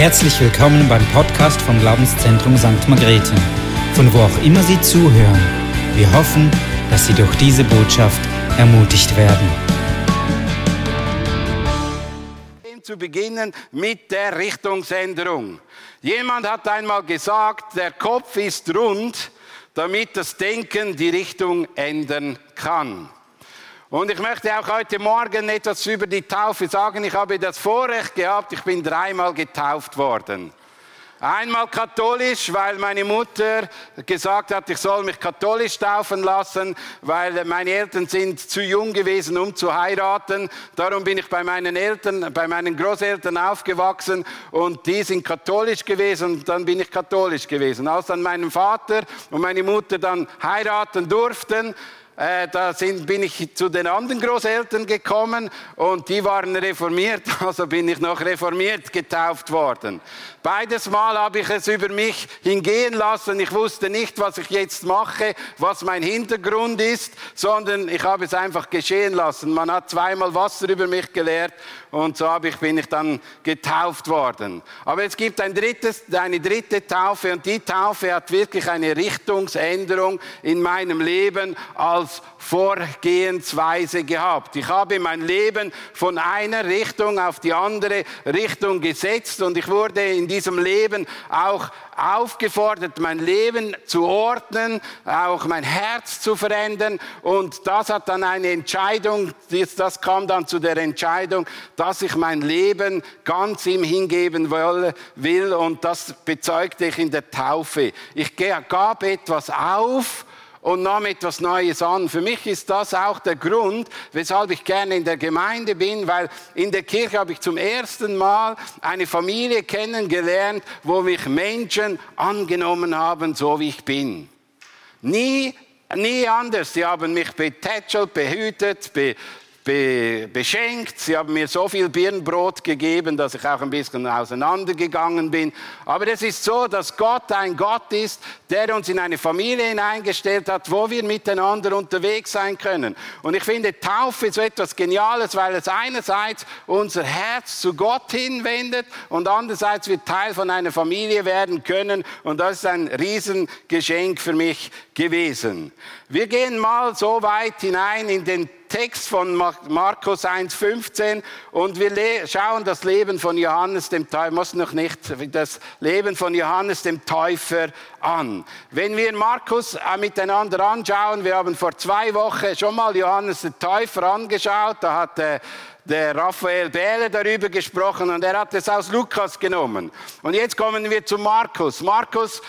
Herzlich willkommen beim Podcast vom Glaubenszentrum St. Margrethe, von wo auch immer Sie zuhören. Wir hoffen, dass Sie durch diese Botschaft ermutigt werden. Zu beginnen mit der Richtungsänderung. Jemand hat einmal gesagt, der Kopf ist rund, damit das Denken die Richtung ändern kann. Und ich möchte auch heute Morgen etwas über die Taufe sagen. Ich habe das Vorrecht gehabt, ich bin dreimal getauft worden. Einmal katholisch, weil meine Mutter gesagt hat, ich soll mich katholisch taufen lassen, weil meine Eltern sind zu jung gewesen, um zu heiraten. Darum bin ich bei meinen Eltern, bei meinen Großeltern aufgewachsen und die sind katholisch gewesen und dann bin ich katholisch gewesen. Als dann mein Vater und meine Mutter dann heiraten durften, äh, da sind, bin ich zu den anderen Großeltern gekommen und die waren reformiert, also bin ich noch reformiert getauft worden. Beides Mal habe ich es über mich hingehen lassen. Ich wusste nicht, was ich jetzt mache, was mein Hintergrund ist, sondern ich habe es einfach geschehen lassen. Man hat zweimal Wasser über mich gelehrt und so habe ich, bin ich dann getauft worden. Aber es gibt ein drittes, eine dritte Taufe und die Taufe hat wirklich eine Richtungsänderung in meinem Leben als Vorgehensweise gehabt. Ich habe mein Leben von einer Richtung auf die andere Richtung gesetzt und ich wurde in diesem Leben auch aufgefordert, mein Leben zu ordnen, auch mein Herz zu verändern. Und das hat dann eine Entscheidung, das kam dann zu der Entscheidung, dass ich mein Leben ganz ihm hingeben will. Und das bezeugte ich in der Taufe. Ich gab etwas auf und nahm etwas Neues an. Für mich ist das auch der Grund, weshalb ich gerne in der Gemeinde bin, weil in der Kirche habe ich zum ersten Mal eine Familie kennengelernt, wo mich Menschen angenommen haben, so wie ich bin. Nie, nie anders. Sie haben mich betätschelt, behütet, be, be, beschenkt. Sie haben mir so viel Birnbrot gegeben, dass ich auch ein bisschen auseinandergegangen bin. Aber es ist so, dass Gott ein Gott ist, der uns in eine Familie hineingestellt hat, wo wir miteinander unterwegs sein können. Und ich finde Taufe so etwas Geniales, weil es einerseits unser Herz zu Gott hinwendet und andererseits wir Teil von einer Familie werden können. Und das ist ein Riesengeschenk für mich gewesen. Wir gehen mal so weit hinein in den Text von Markus 1,15 und wir schauen das Leben von Johannes dem Täufer, muss noch nicht, das Leben von Johannes dem Täufer an. Wenn wir Markus äh, miteinander anschauen, wir haben vor zwei Wochen schon mal Johannes den Täufer angeschaut, da hat der, der Raphael Bähle darüber gesprochen und er hat es aus Lukas genommen. Und jetzt kommen wir zu Markus. Markus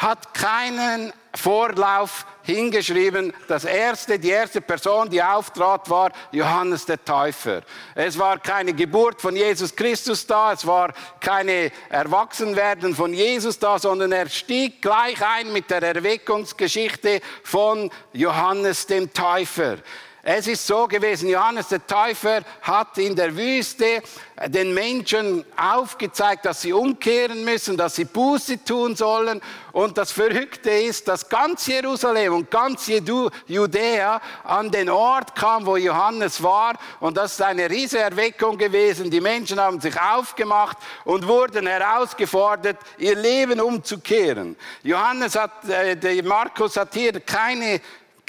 hat keinen Vorlauf hingeschrieben, das erste, die erste Person, die auftrat, war Johannes der Täufer. Es war keine Geburt von Jesus Christus da, es war keine Erwachsenwerden von Jesus da, sondern er stieg gleich ein mit der Erweckungsgeschichte von Johannes dem Täufer. Es ist so gewesen, Johannes der Täufer hat in der Wüste den Menschen aufgezeigt, dass sie umkehren müssen, dass sie Buße tun sollen. Und das Verrückte ist, dass ganz Jerusalem und ganz Judäa an den Ort kam, wo Johannes war. Und das ist eine riesige Erweckung gewesen. Die Menschen haben sich aufgemacht und wurden herausgefordert, ihr Leben umzukehren. Johannes hat, äh, Markus hat hier keine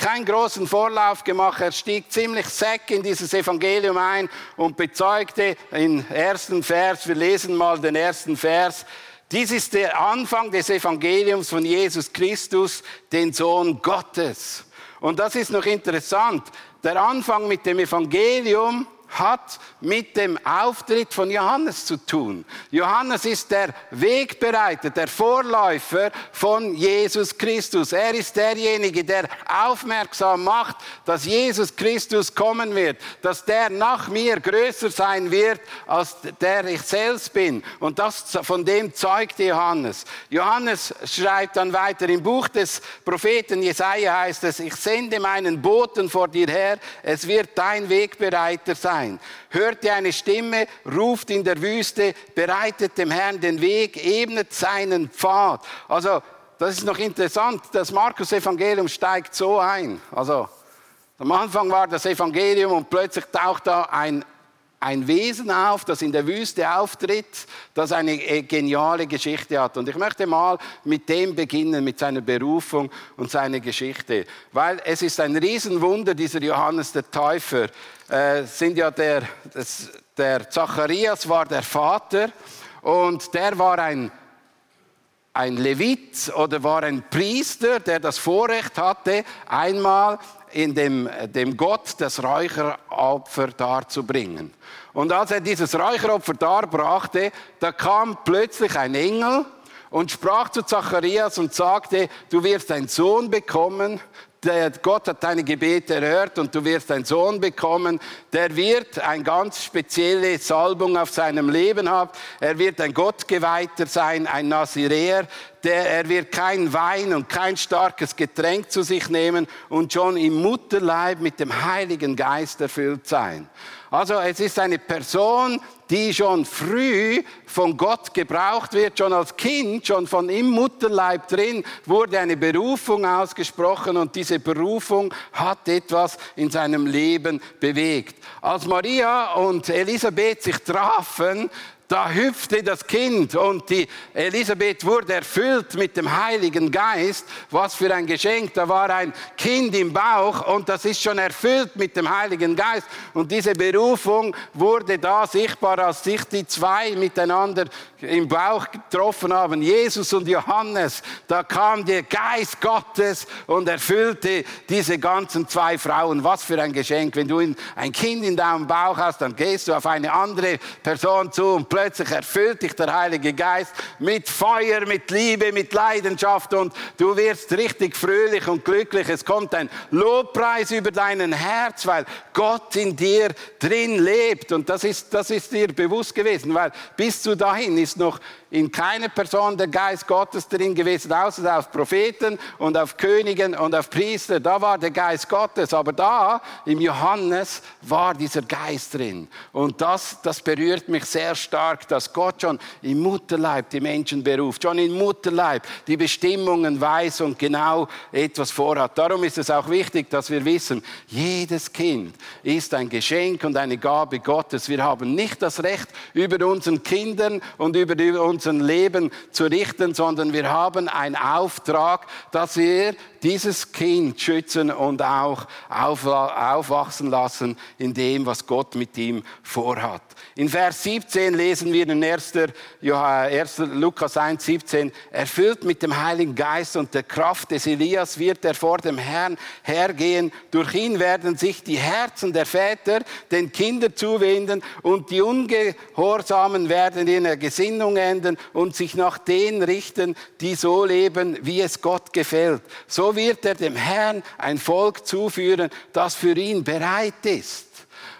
keinen großen Vorlauf gemacht. Er stieg ziemlich sack in dieses Evangelium ein und bezeugte im ersten Vers, wir lesen mal den ersten Vers, dies ist der Anfang des Evangeliums von Jesus Christus, den Sohn Gottes. Und das ist noch interessant. Der Anfang mit dem Evangelium hat mit dem Auftritt von Johannes zu tun. Johannes ist der Wegbereiter, der Vorläufer von Jesus Christus. Er ist derjenige, der aufmerksam macht, dass Jesus Christus kommen wird, dass der nach mir größer sein wird, als der ich selbst bin. Und das, von dem zeugt Johannes. Johannes schreibt dann weiter im Buch des Propheten Jesaja heißt es, ich sende meinen Boten vor dir her, es wird dein Wegbereiter sein sein. Hört ihr eine Stimme, ruft in der Wüste, bereitet dem Herrn den Weg, ebnet seinen Pfad. Also, das ist noch interessant. Das Markus-Evangelium steigt so ein. Also, am Anfang war das Evangelium und plötzlich taucht da ein ein Wesen auf, das in der Wüste auftritt, das eine äh, geniale Geschichte hat. Und ich möchte mal mit dem beginnen, mit seiner Berufung und seiner Geschichte. Weil es ist ein Riesenwunder, dieser Johannes der Täufer. Äh, sind ja der, der Zacharias war der Vater und der war ein ein Levit oder war ein Priester, der das Vorrecht hatte, einmal in dem, dem Gott das Räucheropfer darzubringen. Und als er dieses Räucheropfer darbrachte, da kam plötzlich ein Engel und sprach zu Zacharias und sagte, du wirst einen Sohn bekommen, der Gott hat deine Gebete erhört und du wirst einen Sohn bekommen, der wird eine ganz spezielle Salbung auf seinem Leben haben. Er wird ein Gottgeweihter sein, ein Naziräer, der, er wird kein Wein und kein starkes Getränk zu sich nehmen und schon im Mutterleib mit dem Heiligen Geist erfüllt sein. Also es ist eine Person, die schon früh von Gott gebraucht wird, schon als Kind, schon von im Mutterleib drin, wurde eine Berufung ausgesprochen und diese Berufung hat etwas in seinem Leben bewegt. Als Maria und Elisabeth sich trafen, da hüpfte das Kind und die Elisabeth wurde erfüllt mit dem Heiligen Geist. Was für ein Geschenk. Da war ein Kind im Bauch und das ist schon erfüllt mit dem Heiligen Geist. Und diese Berufung wurde da sichtbar, als sich die zwei miteinander im Bauch getroffen haben, Jesus und Johannes. Da kam der Geist Gottes und erfüllte diese ganzen zwei Frauen. Was für ein Geschenk. Wenn du ein Kind in deinem Bauch hast, dann gehst du auf eine andere Person zu und plötzlich plötzlich erfüllt dich der Heilige Geist mit Feuer, mit Liebe, mit Leidenschaft und du wirst richtig fröhlich und glücklich. Es kommt ein Lobpreis über deinen Herz, weil Gott in dir drin lebt und das ist, das ist dir bewusst gewesen, weil bis zu dahin ist noch in keiner Person der Geist Gottes drin gewesen, außer auf Propheten und auf Königen und auf Priester. Da war der Geist Gottes, aber da im Johannes war dieser Geist drin. Und das, das berührt mich sehr stark, dass Gott schon im Mutterleib die Menschen beruft, schon im Mutterleib die Bestimmungen weiß und genau etwas vorhat. Darum ist es auch wichtig, dass wir wissen, jedes Kind ist ein Geschenk und eine Gabe Gottes. Wir haben nicht das Recht, über unseren Kindern und über unsere unser Leben zu richten, sondern wir haben einen Auftrag, dass wir dieses Kind schützen und auch aufwachsen lassen in dem, was Gott mit ihm vorhat. In Vers 17 lesen wir in 1. 1. Lukas 1, 17, erfüllt mit dem Heiligen Geist und der Kraft des Elias wird er vor dem Herrn hergehen. Durch ihn werden sich die Herzen der Väter den Kindern zuwenden und die Ungehorsamen werden in der Gesinnung enden und sich nach denen richten, die so leben, wie es Gott gefällt. So wird er dem Herrn ein Volk zuführen, das für ihn bereit ist.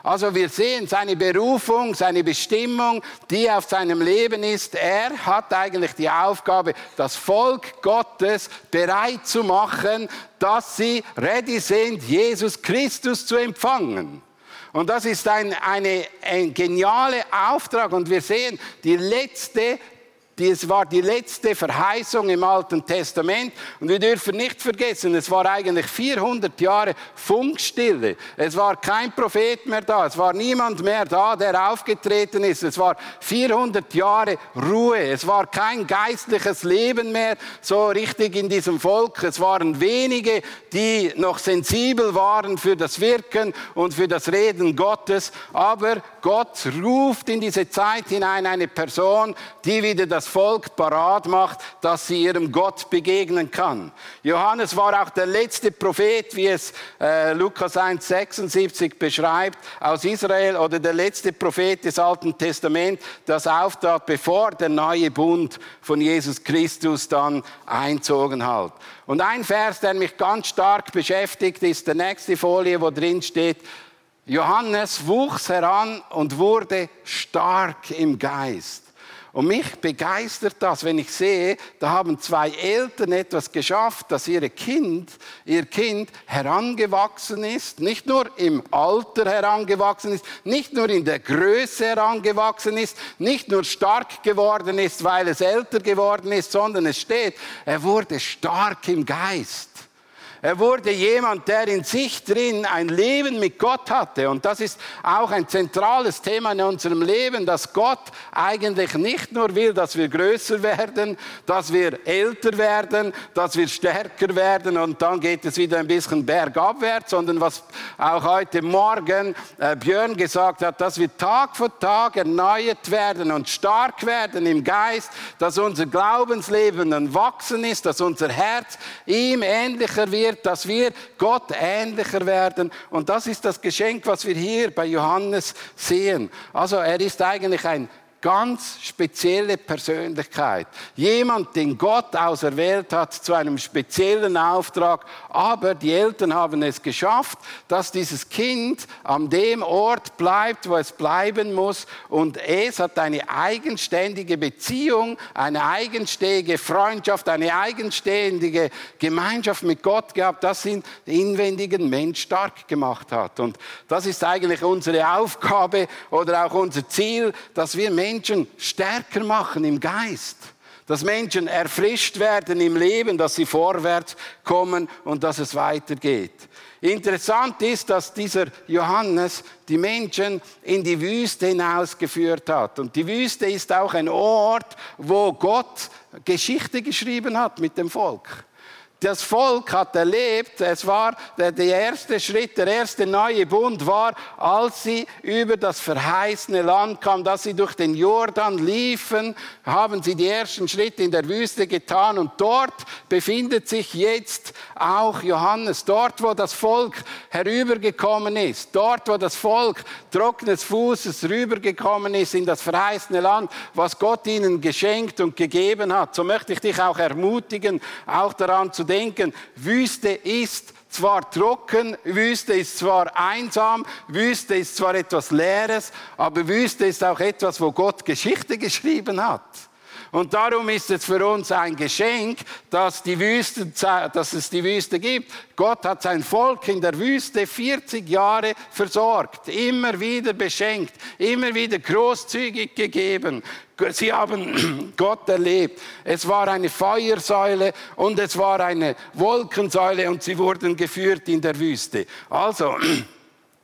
Also wir sehen seine Berufung, seine Bestimmung, die auf seinem Leben ist. Er hat eigentlich die Aufgabe, das Volk Gottes bereit zu machen, dass sie ready sind, Jesus Christus zu empfangen. Und das ist ein, eine, ein genialer Auftrag. Und wir sehen, die letzte es war die letzte Verheißung im Alten Testament. Und wir dürfen nicht vergessen, es war eigentlich 400 Jahre Funkstille. Es war kein Prophet mehr da. Es war niemand mehr da, der aufgetreten ist. Es war 400 Jahre Ruhe. Es war kein geistliches Leben mehr so richtig in diesem Volk. Es waren wenige, die noch sensibel waren für das Wirken und für das Reden Gottes. Aber Gott ruft in diese Zeit hinein eine Person, die wieder das Volk parat macht, dass sie ihrem Gott begegnen kann. Johannes war auch der letzte Prophet, wie es äh, Lukas 1,76 beschreibt, aus Israel oder der letzte Prophet des Alten Testaments, das auftrat, bevor der neue Bund von Jesus Christus dann einzogen hat. Und ein Vers, der mich ganz stark beschäftigt, ist der nächste Folie, wo drin steht, Johannes wuchs heran und wurde stark im Geist. Und mich begeistert das, wenn ich sehe, da haben zwei Eltern etwas geschafft, dass ihre Kind, ihr Kind herangewachsen ist, nicht nur im Alter herangewachsen ist, nicht nur in der Größe herangewachsen ist, nicht nur stark geworden ist, weil es älter geworden ist, sondern es steht, er wurde stark im Geist. Er wurde jemand, der in sich drin ein Leben mit Gott hatte. Und das ist auch ein zentrales Thema in unserem Leben, dass Gott eigentlich nicht nur will, dass wir größer werden, dass wir älter werden, dass wir stärker werden und dann geht es wieder ein bisschen bergabwärts, sondern was auch heute Morgen äh, Björn gesagt hat, dass wir Tag für Tag erneuert werden und stark werden im Geist, dass unser Glaubensleben ein Wachsen ist, dass unser Herz ihm ähnlicher wird wird, dass wir Gott ähnlicher werden. Und das ist das Geschenk, was wir hier bei Johannes sehen. Also er ist eigentlich ein ganz spezielle Persönlichkeit. Jemand, den Gott auserwählt hat zu einem speziellen Auftrag. Aber die Eltern haben es geschafft, dass dieses Kind an dem Ort bleibt, wo es bleiben muss. Und es hat eine eigenständige Beziehung, eine eigenständige Freundschaft, eine eigenständige Gemeinschaft mit Gott gehabt, das den inwendigen Mensch stark gemacht hat. Und das ist eigentlich unsere Aufgabe oder auch unser Ziel, dass wir Menschen Menschen stärker machen im Geist. Dass Menschen erfrischt werden im Leben, dass sie vorwärts kommen und dass es weitergeht. Interessant ist, dass dieser Johannes die Menschen in die Wüste hinausgeführt hat. Und die Wüste ist auch ein Ort, wo Gott Geschichte geschrieben hat mit dem Volk. Das Volk hat erlebt, es war der, der, erste Schritt, der erste neue Bund war, als sie über das verheißene Land kamen, dass sie durch den Jordan liefen, haben sie die ersten Schritte in der Wüste getan und dort befindet sich jetzt auch Johannes, dort wo das Volk herübergekommen ist, dort wo das Volk trockenes Fußes rübergekommen ist in das verheißene Land, was Gott ihnen geschenkt und gegeben hat. So möchte ich dich auch ermutigen, auch daran zu denken, Wüste ist zwar trocken, Wüste ist zwar einsam, Wüste ist zwar etwas Leeres, aber Wüste ist auch etwas, wo Gott Geschichte geschrieben hat. Und darum ist es für uns ein Geschenk, dass, die Wüste, dass es die Wüste gibt. Gott hat sein Volk in der Wüste 40 Jahre versorgt, immer wieder beschenkt, immer wieder großzügig gegeben. Sie haben Gott erlebt. Es war eine Feuersäule und es war eine Wolkensäule und sie wurden geführt in der Wüste. Also,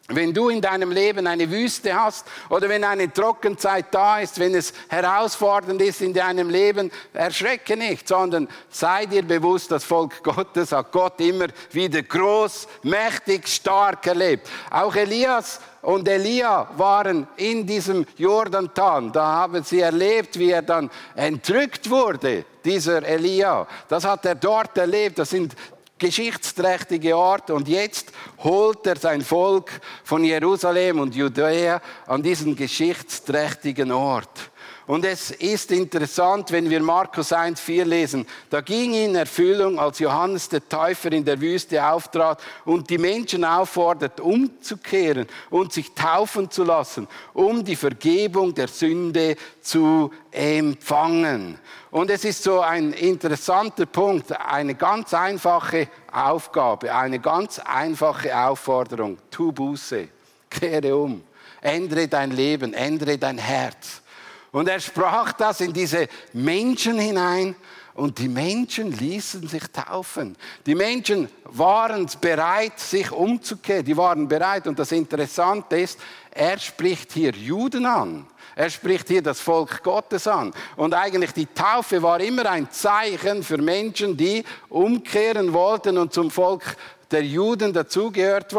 wenn du in deinem Leben eine Wüste hast oder wenn eine Trockenzeit da ist, wenn es herausfordernd ist in deinem Leben, erschrecke nicht, sondern sei dir bewusst, das Volk Gottes hat Gott immer wieder groß, mächtig, stark erlebt. Auch Elias und Elia waren in diesem Jordantal. Da haben sie erlebt, wie er dann entrückt wurde, dieser Elia. Das hat er dort erlebt. Das sind geschichtsträchtige Ort und jetzt holt er sein Volk von Jerusalem und Judäa an diesen geschichtsträchtigen Ort. Und es ist interessant, wenn wir Markus 1, 4 lesen, da ging in Erfüllung, als Johannes der Täufer in der Wüste auftrat und die Menschen auffordert, umzukehren und sich taufen zu lassen, um die Vergebung der Sünde zu empfangen. Und es ist so ein interessanter Punkt, eine ganz einfache Aufgabe, eine ganz einfache Aufforderung. Tu Buße, kehre um, ändere dein Leben, ändere dein Herz. Und er sprach das in diese Menschen hinein und die Menschen ließen sich taufen. Die Menschen waren bereit, sich umzukehren. Die waren bereit. Und das Interessante ist, er spricht hier Juden an. Er spricht hier das Volk Gottes an. Und eigentlich die Taufe war immer ein Zeichen für Menschen, die umkehren wollten und zum Volk der Juden dazugehört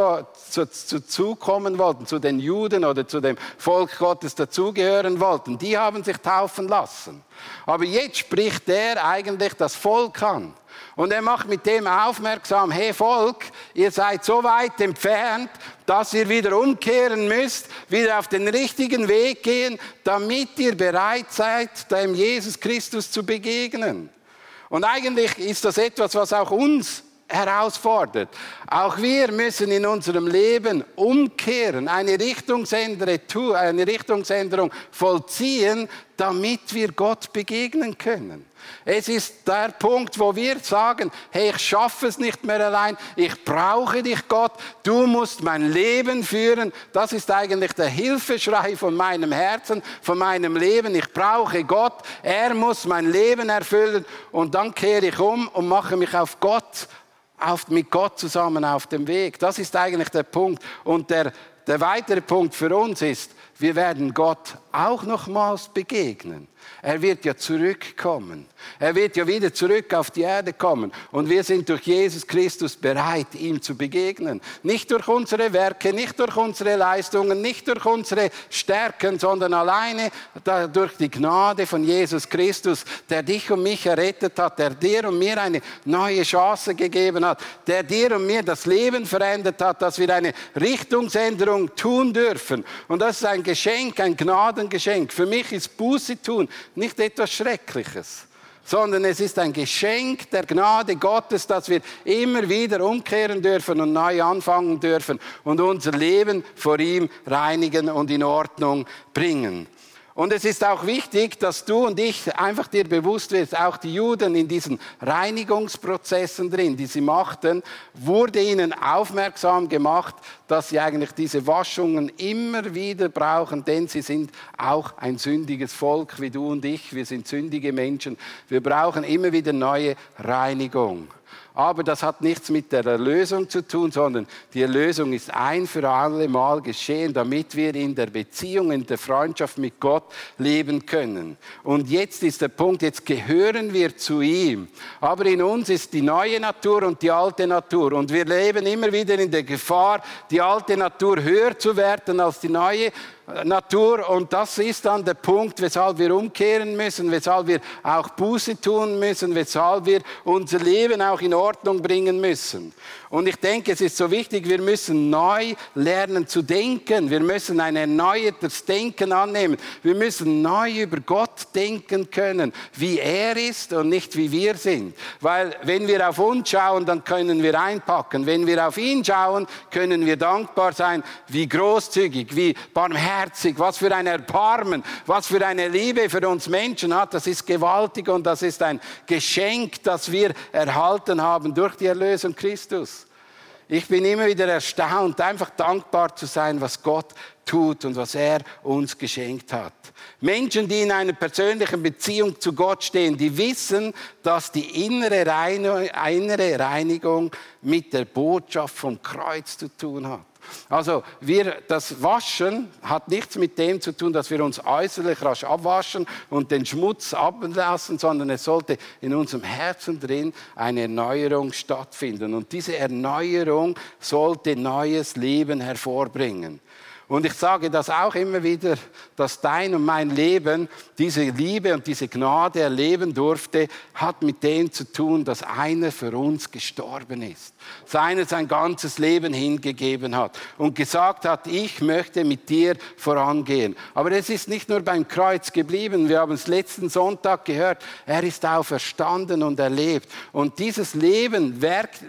zu, zukommen wollten, zu den Juden oder zu dem Volk Gottes dazugehören wollten, die haben sich taufen lassen. Aber jetzt spricht er eigentlich das Volk an. Und er macht mit dem aufmerksam, hey Volk, ihr seid so weit entfernt, dass ihr wieder umkehren müsst, wieder auf den richtigen Weg gehen, damit ihr bereit seid, dem Jesus Christus zu begegnen. Und eigentlich ist das etwas, was auch uns herausfordert. Auch wir müssen in unserem Leben umkehren, eine Richtungsänderung, vollziehen, damit wir Gott begegnen können. Es ist der Punkt, wo wir sagen, hey, ich schaffe es nicht mehr allein, ich brauche dich Gott, du musst mein Leben führen. Das ist eigentlich der Hilfeschrei von meinem Herzen, von meinem Leben. Ich brauche Gott, er muss mein Leben erfüllen und dann kehre ich um und mache mich auf Gott auf, mit Gott zusammen auf dem Weg. Das ist eigentlich der Punkt. Und der, der weitere Punkt für uns ist, wir werden Gott auch nochmals begegnen. Er wird ja zurückkommen. Er wird ja wieder zurück auf die Erde kommen. Und wir sind durch Jesus Christus bereit, ihm zu begegnen. Nicht durch unsere Werke, nicht durch unsere Leistungen, nicht durch unsere Stärken, sondern alleine durch die Gnade von Jesus Christus, der dich und mich errettet hat, der dir und mir eine neue Chance gegeben hat, der dir und mir das Leben verändert hat, dass wir eine Richtungsänderung tun dürfen. Und das ist ein Geschenk, ein Gnadengeschenk. Für mich ist Buße tun nicht etwas Schreckliches, sondern es ist ein Geschenk der Gnade Gottes, dass wir immer wieder umkehren dürfen und neu anfangen dürfen und unser Leben vor ihm reinigen und in Ordnung bringen. Und es ist auch wichtig, dass du und ich einfach dir bewusst wirst, auch die Juden in diesen Reinigungsprozessen drin, die sie machten, wurde ihnen aufmerksam gemacht, dass sie eigentlich diese Waschungen immer wieder brauchen, denn sie sind auch ein sündiges Volk wie du und ich. Wir sind sündige Menschen. Wir brauchen immer wieder neue Reinigung. Aber das hat nichts mit der Erlösung zu tun, sondern die Erlösung ist ein für alle Mal geschehen, damit wir in der Beziehung, in der Freundschaft mit Gott leben können. Und jetzt ist der Punkt, jetzt gehören wir zu ihm. Aber in uns ist die neue Natur und die alte Natur. Und wir leben immer wieder in der Gefahr, die alte Natur höher zu werden als die neue Natur. Und das ist dann der Punkt, weshalb wir umkehren müssen, weshalb wir auch Buße tun müssen, weshalb wir unser Leben auch in Ordnung bringen müssen. Und ich denke, es ist so wichtig, wir müssen neu lernen zu denken. Wir müssen ein erneuertes Denken annehmen. Wir müssen neu über Gott denken können, wie er ist und nicht wie wir sind. Weil wenn wir auf uns schauen, dann können wir einpacken. Wenn wir auf ihn schauen, können wir dankbar sein, wie großzügig, wie barmherzig, was für ein Erbarmen, was für eine Liebe für uns Menschen hat. Das ist gewaltig und das ist ein Geschenk, das wir erhalten haben durch die Erlösung Christus. Ich bin immer wieder erstaunt, einfach dankbar zu sein, was Gott tut und was er uns geschenkt hat. Menschen, die in einer persönlichen Beziehung zu Gott stehen, die wissen, dass die innere Reinigung mit der Botschaft vom Kreuz zu tun hat. Also wir, das Waschen hat nichts mit dem zu tun, dass wir uns äußerlich rasch abwaschen und den Schmutz ablassen, sondern es sollte in unserem Herzen drin eine Erneuerung stattfinden. Und diese Erneuerung sollte neues Leben hervorbringen. Und ich sage das auch immer wieder, dass dein und mein Leben diese Liebe und diese Gnade erleben durfte, hat mit dem zu tun, dass einer für uns gestorben ist. Seiner sein ganzes Leben hingegeben hat und gesagt hat, ich möchte mit dir vorangehen. Aber es ist nicht nur beim Kreuz geblieben. Wir haben es letzten Sonntag gehört. Er ist auferstanden und erlebt. Und dieses Leben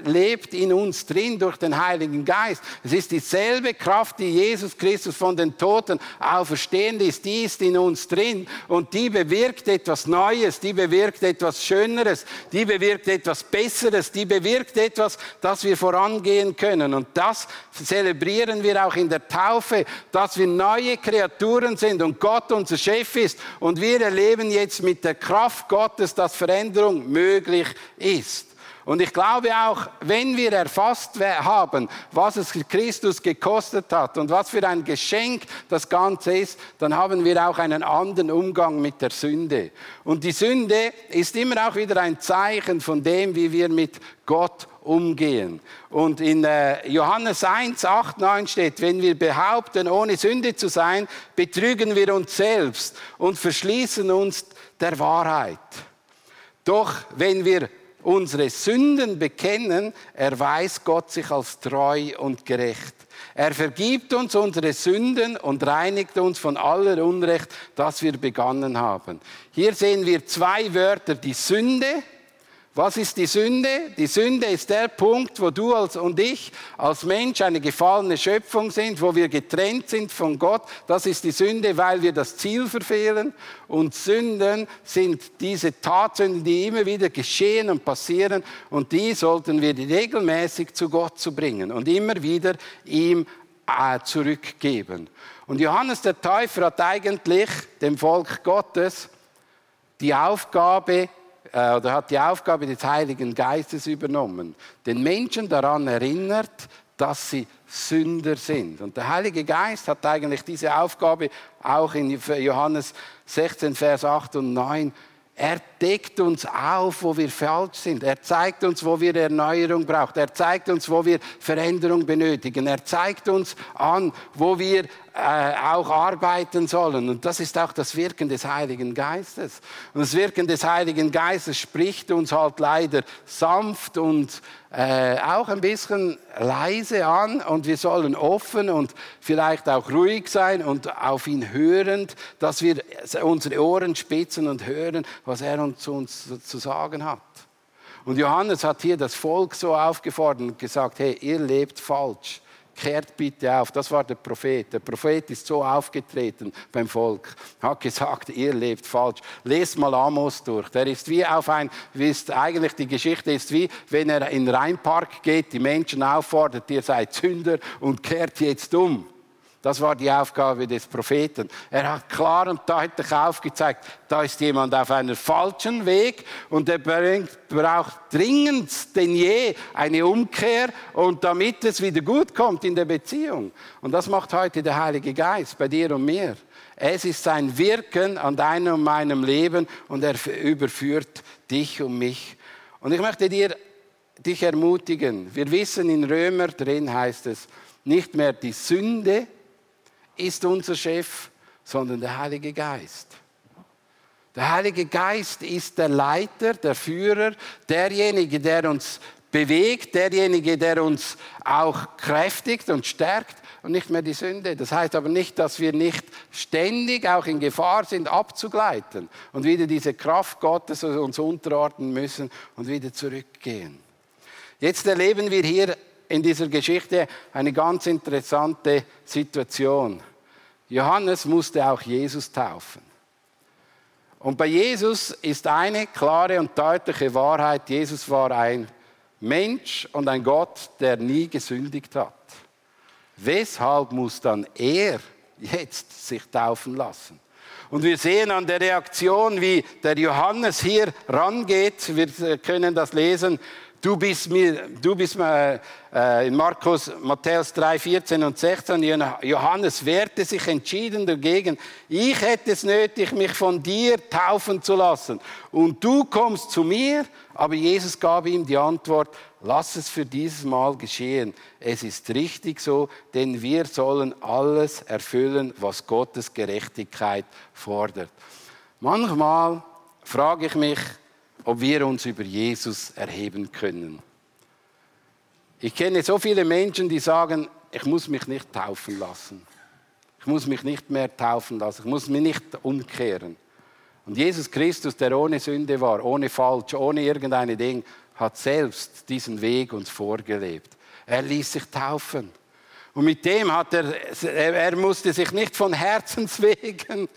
lebt in uns drin durch den Heiligen Geist. Es ist dieselbe Kraft, die Jesus Christus Christus von den Toten auferstehen ist, die ist in uns drin und die bewirkt etwas Neues, die bewirkt etwas Schöneres, die bewirkt etwas Besseres, die bewirkt etwas, dass wir vorangehen können. Und das zelebrieren wir auch in der Taufe, dass wir neue Kreaturen sind und Gott unser Chef ist und wir erleben jetzt mit der Kraft Gottes, dass Veränderung möglich ist. Und ich glaube auch, wenn wir erfasst haben, was es Christus gekostet hat und was für ein Geschenk das Ganze ist, dann haben wir auch einen anderen Umgang mit der Sünde. Und die Sünde ist immer auch wieder ein Zeichen von dem, wie wir mit Gott umgehen. Und in äh, Johannes 1, 8, 9 steht, wenn wir behaupten, ohne Sünde zu sein, betrügen wir uns selbst und verschließen uns der Wahrheit. Doch wenn wir unsere Sünden bekennen, erweist Gott sich als treu und gerecht. Er vergibt uns unsere Sünden und reinigt uns von aller Unrecht, das wir begangen haben. Hier sehen wir zwei Wörter, die Sünde was ist die Sünde? Die Sünde ist der Punkt, wo du als, und ich als Mensch eine gefallene Schöpfung sind, wo wir getrennt sind von Gott. Das ist die Sünde, weil wir das Ziel verfehlen. Und Sünden sind diese Tatsünden, die immer wieder geschehen und passieren. Und die sollten wir regelmäßig zu Gott zu bringen und immer wieder ihm äh, zurückgeben. Und Johannes der Täufer hat eigentlich dem Volk Gottes die Aufgabe äh, oder hat die Aufgabe des Heiligen Geistes übernommen, den Menschen daran erinnert, dass sie Sünder sind. Und der Heilige Geist hat eigentlich diese Aufgabe auch in Johannes 16, Vers 8 und 9 er deckt uns auf, wo wir falsch sind. Er zeigt uns, wo wir Erneuerung brauchen. Er zeigt uns, wo wir Veränderung benötigen. Er zeigt uns an, wo wir äh, auch arbeiten sollen. Und das ist auch das Wirken des Heiligen Geistes. Und das Wirken des Heiligen Geistes spricht uns halt leider sanft und äh, auch ein bisschen leise an und wir sollen offen und vielleicht auch ruhig sein und auf ihn hörend, dass wir unsere Ohren spitzen und hören, was er uns zu uns zu sagen hat. Und Johannes hat hier das Volk so aufgefordert und gesagt, hey, ihr lebt falsch kehrt bitte auf. Das war der Prophet. Der Prophet ist so aufgetreten beim Volk, hat gesagt, ihr lebt falsch. Lest mal Amos durch. Der ist wie auf ein, wie ist eigentlich die Geschichte ist wie, wenn er in den Rheinpark geht, die Menschen auffordert, ihr seid Sünder und kehrt jetzt um. Das war die Aufgabe des Propheten. Er hat klar und deutlich aufgezeigt, da ist jemand auf einem falschen Weg und er braucht dringend denn je eine Umkehr und damit es wieder gut kommt in der Beziehung. Und das macht heute der Heilige Geist bei dir und mir. Es ist sein Wirken an deinem und meinem Leben und er überführt dich und mich. Und ich möchte dir dich ermutigen. Wir wissen in Römer drin heißt es, nicht mehr die Sünde ist unser Chef, sondern der Heilige Geist. Der Heilige Geist ist der Leiter, der Führer, derjenige, der uns bewegt, derjenige, der uns auch kräftigt und stärkt und nicht mehr die Sünde. Das heißt aber nicht, dass wir nicht ständig auch in Gefahr sind, abzugleiten und wieder diese Kraft Gottes uns unterordnen müssen und wieder zurückgehen. Jetzt erleben wir hier in dieser Geschichte eine ganz interessante Situation. Johannes musste auch Jesus taufen. Und bei Jesus ist eine klare und deutliche Wahrheit, Jesus war ein Mensch und ein Gott, der nie gesündigt hat. Weshalb muss dann er jetzt sich taufen lassen? Und wir sehen an der Reaktion, wie der Johannes hier rangeht, wir können das lesen, Du bist mir, du bist mir, äh, in Markus, Matthäus 3, 14 und 16, Johannes wehrte sich entschieden dagegen. Ich hätte es nötig, mich von dir taufen zu lassen. Und du kommst zu mir. Aber Jesus gab ihm die Antwort, lass es für dieses Mal geschehen. Es ist richtig so, denn wir sollen alles erfüllen, was Gottes Gerechtigkeit fordert. Manchmal frage ich mich, ob wir uns über Jesus erheben können. Ich kenne so viele Menschen, die sagen, ich muss mich nicht taufen lassen. Ich muss mich nicht mehr taufen lassen. Ich muss mich nicht umkehren. Und Jesus Christus, der ohne Sünde war, ohne Falsch, ohne irgendeine Ding, hat selbst diesen Weg uns vorgelebt. Er ließ sich taufen. Und mit dem hat er, er musste sich nicht von Herzenswegen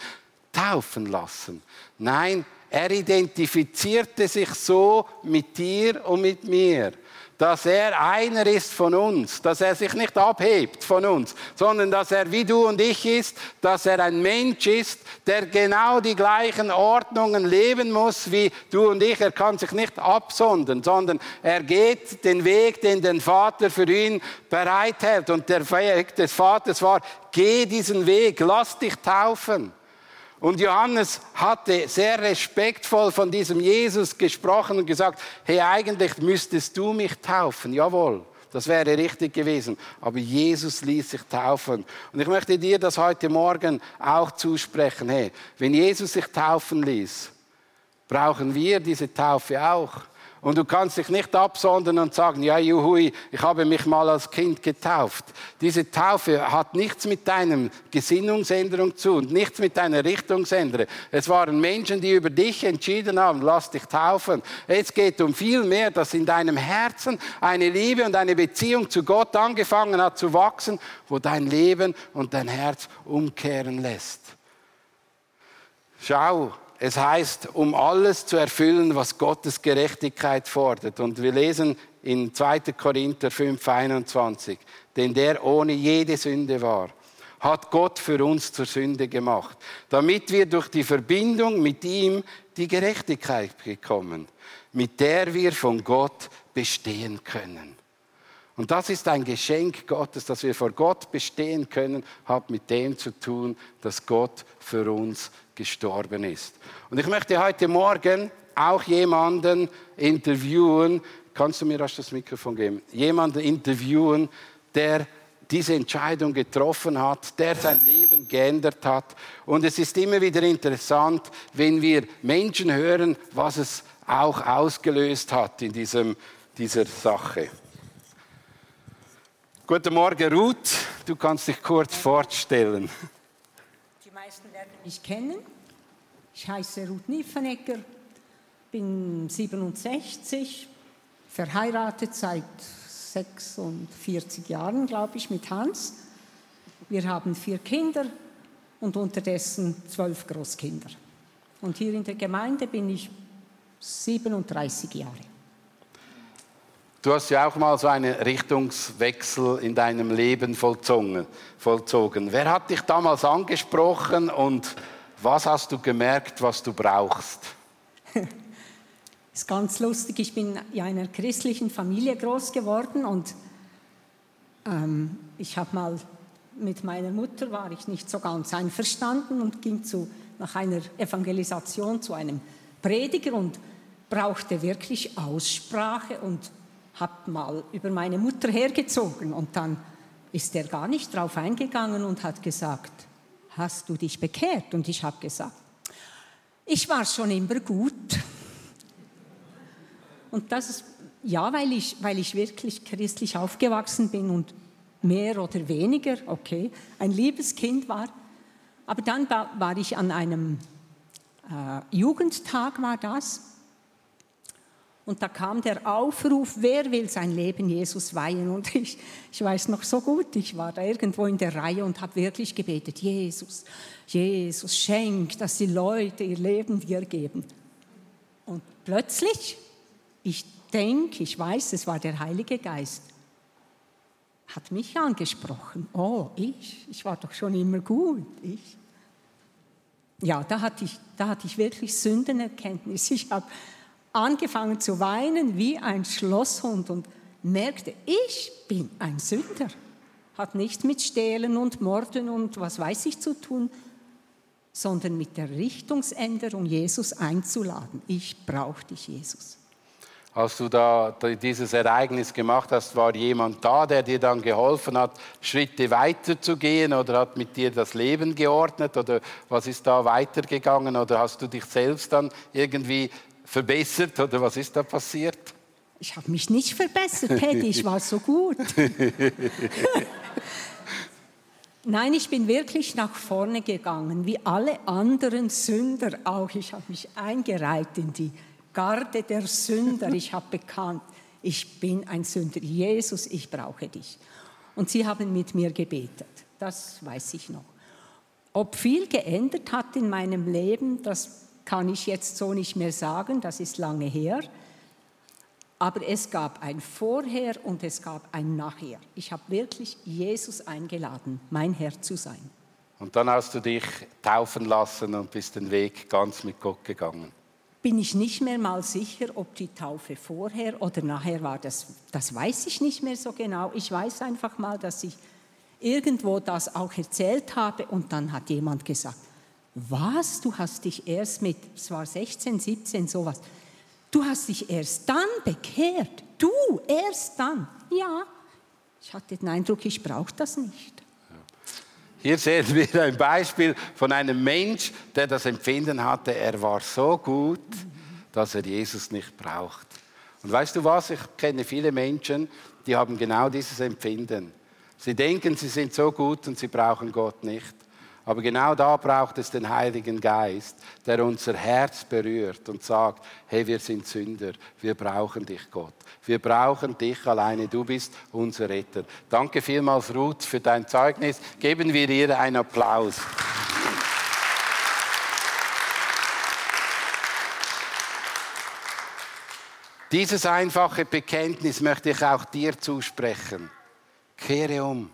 taufen lassen. Nein, er identifizierte sich so mit dir und mit mir, dass er einer ist von uns, dass er sich nicht abhebt von uns, sondern dass er wie du und ich ist, dass er ein Mensch ist, der genau die gleichen Ordnungen leben muss wie du und ich. Er kann sich nicht absondern, sondern er geht den Weg, den den Vater für ihn bereithält. Und der Weg des Vaters war, geh diesen Weg, lass dich taufen. Und Johannes hatte sehr respektvoll von diesem Jesus gesprochen und gesagt, hey, eigentlich müsstest du mich taufen. Jawohl, das wäre richtig gewesen. Aber Jesus ließ sich taufen. Und ich möchte dir das heute Morgen auch zusprechen. Hey, wenn Jesus sich taufen ließ, brauchen wir diese Taufe auch. Und du kannst dich nicht absondern und sagen, ja, juhui, ich habe mich mal als Kind getauft. Diese Taufe hat nichts mit deinem Gesinnungsänderung zu und nichts mit deiner Richtungsänderung. Es waren Menschen, die über dich entschieden haben, lass dich taufen. Es geht um viel mehr, dass in deinem Herzen eine Liebe und eine Beziehung zu Gott angefangen hat zu wachsen, wo dein Leben und dein Herz umkehren lässt. Schau, es heißt, um alles zu erfüllen, was Gottes Gerechtigkeit fordert. Und wir lesen in 2. Korinther 5, 21, denn der ohne jede Sünde war, hat Gott für uns zur Sünde gemacht, damit wir durch die Verbindung mit ihm die Gerechtigkeit bekommen, mit der wir von Gott bestehen können. Und das ist ein Geschenk Gottes, dass wir vor Gott bestehen können, hat mit dem zu tun, dass Gott für uns gestorben ist. Und ich möchte heute Morgen auch jemanden interviewen, kannst du mir das Mikrofon geben, jemanden interviewen, der diese Entscheidung getroffen hat, der sein Leben geändert hat. Und es ist immer wieder interessant, wenn wir Menschen hören, was es auch ausgelöst hat in diesem, dieser Sache. Guten Morgen, Ruth. Du kannst dich kurz vorstellen. Die meisten werden mich kennen. Ich heiße Ruth Niefenegger, bin 67, verheiratet seit 46 Jahren, glaube ich, mit Hans. Wir haben vier Kinder und unterdessen zwölf Großkinder. Und hier in der Gemeinde bin ich 37 Jahre. Du hast ja auch mal so einen Richtungswechsel in deinem Leben vollzogen. Wer hat dich damals angesprochen und was hast du gemerkt, was du brauchst? ist ganz lustig. Ich bin in einer christlichen Familie groß geworden und ähm, ich habe mal mit meiner Mutter war ich nicht so ganz einverstanden und ging zu, nach einer Evangelisation zu einem Prediger und brauchte wirklich Aussprache und habe mal über meine Mutter hergezogen und dann ist er gar nicht drauf eingegangen und hat gesagt, hast du dich bekehrt? Und ich habe gesagt, ich war schon immer gut. Und das ist, ja, weil ich, weil ich wirklich christlich aufgewachsen bin und mehr oder weniger, okay, ein liebes Kind war. Aber dann war ich an einem äh, Jugendtag, war das, und da kam der Aufruf, wer will sein Leben Jesus weihen? Und ich, ich weiß noch so gut, ich war da irgendwo in der Reihe und habe wirklich gebetet, Jesus, Jesus, schenk, dass die Leute ihr Leben dir geben. Und plötzlich, ich denke, ich weiß, es war der Heilige Geist, hat mich angesprochen. Oh, ich, ich war doch schon immer gut, ich. Ja, da hatte ich, da hatte ich wirklich Sündenerkenntnis. Ich habe angefangen zu weinen wie ein Schlosshund und merkte, ich bin ein Sünder. Hat nichts mit Stehlen und Morden und was weiß ich zu tun, sondern mit der Richtungsänderung, Jesus einzuladen. Ich brauche dich, Jesus. Als du da dieses Ereignis gemacht hast, war jemand da, der dir dann geholfen hat, Schritte weiterzugehen oder hat mit dir das Leben geordnet oder was ist da weitergegangen oder hast du dich selbst dann irgendwie verbessert oder was ist da passiert? Ich habe mich nicht verbessert, Paddy, ich war so gut. Nein, ich bin wirklich nach vorne gegangen, wie alle anderen Sünder auch. Ich habe mich eingereiht in die Garde der Sünder. Ich habe bekannt, ich bin ein Sünder. Jesus, ich brauche dich. Und sie haben mit mir gebetet. Das weiß ich noch. Ob viel geändert hat in meinem Leben, das kann ich jetzt so nicht mehr sagen, das ist lange her. Aber es gab ein Vorher und es gab ein Nachher. Ich habe wirklich Jesus eingeladen, mein Herr zu sein. Und dann hast du dich taufen lassen und bist den Weg ganz mit Gott gegangen. Bin ich nicht mehr mal sicher, ob die Taufe vorher oder nachher war. Das, das weiß ich nicht mehr so genau. Ich weiß einfach mal, dass ich irgendwo das auch erzählt habe und dann hat jemand gesagt, was? Du hast dich erst mit, es war 16, 17, sowas. Du hast dich erst dann bekehrt. Du, erst dann. Ja, ich hatte den Eindruck, ich brauche das nicht. Hier sehen wir ein Beispiel von einem Mensch, der das Empfinden hatte, er war so gut, dass er Jesus nicht braucht. Und weißt du was, ich kenne viele Menschen, die haben genau dieses Empfinden. Sie denken, sie sind so gut und sie brauchen Gott nicht. Aber genau da braucht es den Heiligen Geist, der unser Herz berührt und sagt, hey, wir sind Sünder, wir brauchen dich, Gott. Wir brauchen dich alleine, du bist unser Retter. Danke vielmals, Ruth, für dein Zeugnis. Geben wir ihr einen Applaus. Dieses einfache Bekenntnis möchte ich auch dir zusprechen. Kehre um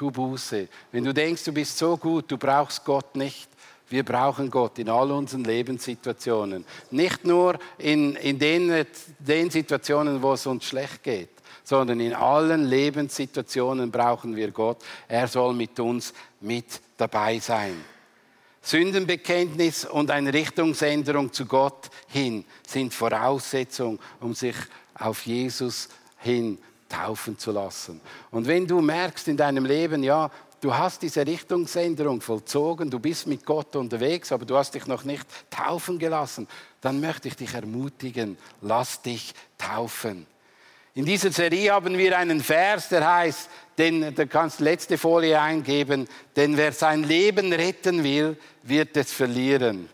tu Buße. Wenn du denkst, du bist so gut, du brauchst Gott nicht. Wir brauchen Gott in all unseren Lebenssituationen. Nicht nur in, in den, den Situationen, wo es uns schlecht geht, sondern in allen Lebenssituationen brauchen wir Gott. Er soll mit uns mit dabei sein. Sündenbekenntnis und eine Richtungsänderung zu Gott hin sind Voraussetzung, um sich auf Jesus hin taufen zu lassen. Und wenn du merkst in deinem Leben, ja, du hast diese Richtungsänderung vollzogen, du bist mit Gott unterwegs, aber du hast dich noch nicht taufen gelassen, dann möchte ich dich ermutigen, lass dich taufen. In dieser Serie haben wir einen Vers, der heißt, denn da kannst du letzte Folie eingeben, denn wer sein Leben retten will, wird es verlieren.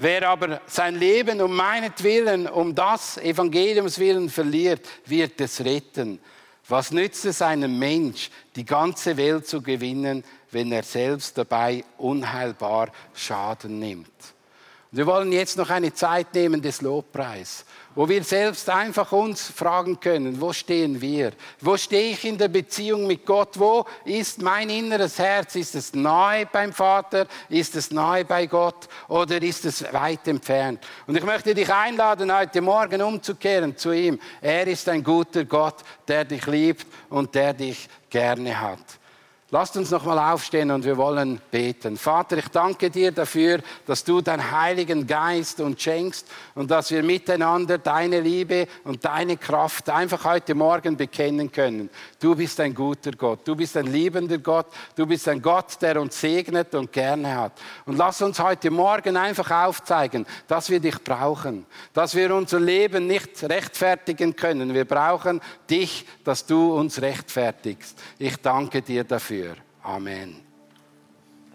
Wer aber sein Leben um meinetwillen, um das Evangeliums willen verliert, wird es retten. Was nützt es einem Mensch, die ganze Welt zu gewinnen, wenn er selbst dabei unheilbar Schaden nimmt? Wir wollen jetzt noch eine Zeit nehmen des Lobpreis, wo wir selbst einfach uns fragen können, wo stehen wir? Wo stehe ich in der Beziehung mit Gott? Wo ist mein inneres Herz? Ist es nahe beim Vater? Ist es nahe bei Gott? Oder ist es weit entfernt? Und ich möchte dich einladen, heute Morgen umzukehren zu ihm. Er ist ein guter Gott, der dich liebt und der dich gerne hat. Lasst uns nochmal aufstehen und wir wollen beten. Vater, ich danke dir dafür, dass du deinen Heiligen Geist uns schenkst und dass wir miteinander deine Liebe und deine Kraft einfach heute Morgen bekennen können. Du bist ein guter Gott, du bist ein liebender Gott, du bist ein Gott, der uns segnet und gerne hat. Und lass uns heute Morgen einfach aufzeigen, dass wir dich brauchen, dass wir unser Leben nicht rechtfertigen können. Wir brauchen dich, dass du uns rechtfertigst. Ich danke dir dafür. Amen.